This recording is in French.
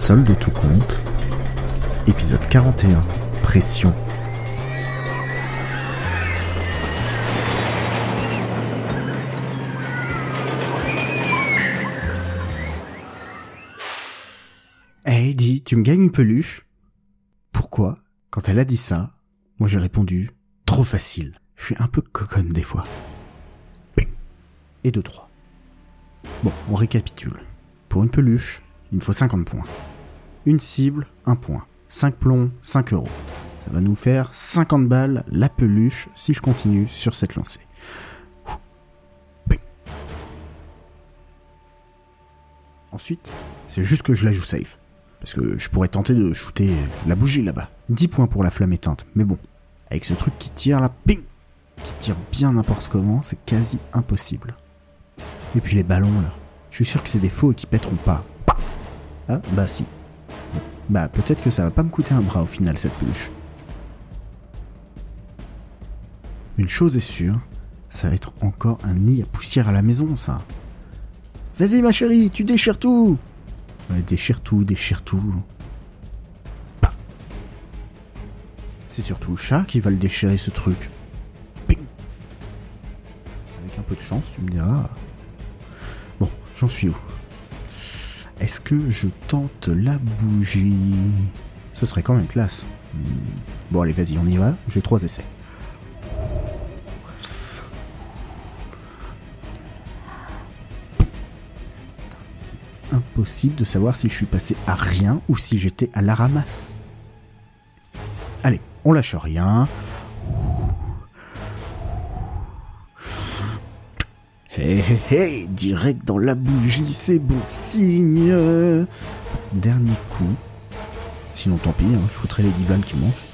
Solde tout compte. Épisode 41. Pression. Hey, dis, tu me gagnes une peluche? Pourquoi? Quand elle a dit ça, moi j'ai répondu trop facile. Je suis un peu coconne des fois. Et deux, trois. Bon, on récapitule. Pour une peluche, il me faut 50 points. Une cible, un point. 5 plombs, 5 euros. Ça va nous faire 50 balles la peluche si je continue sur cette lancée. Ensuite, c'est juste que je la joue safe. Parce que je pourrais tenter de shooter la bougie là-bas. 10 points pour la flamme éteinte. Mais bon, avec ce truc qui tire là, ping Qui tire bien n'importe comment, c'est quasi impossible. Et puis les ballons là. Je suis sûr que c'est des faux et qui pèteront pas. Paf Ah, bah si. Bah peut-être que ça va pas me coûter un bras au final cette peluche. Une chose est sûre, ça va être encore un nid à poussière à la maison ça. Vas-y ma chérie, tu déchires tout Ouais, déchire tout, déchire tout. Paf C'est surtout le chat qui va le déchirer ce truc. Ping Avec un peu de chance, tu me diras. Bon, j'en suis où? Est-ce que je tente la bougie? Ce serait quand même classe. Hmm. Bon allez, vas-y, on y va. J'ai trois essais. impossible de savoir si je suis passé à rien ou si j'étais à la ramasse. Allez, on lâche rien. Hé hé, direct dans la bougie, c'est bon signe. Dernier coup. Sinon tant pis, hein, je foutrai les 10 balles qui manquent.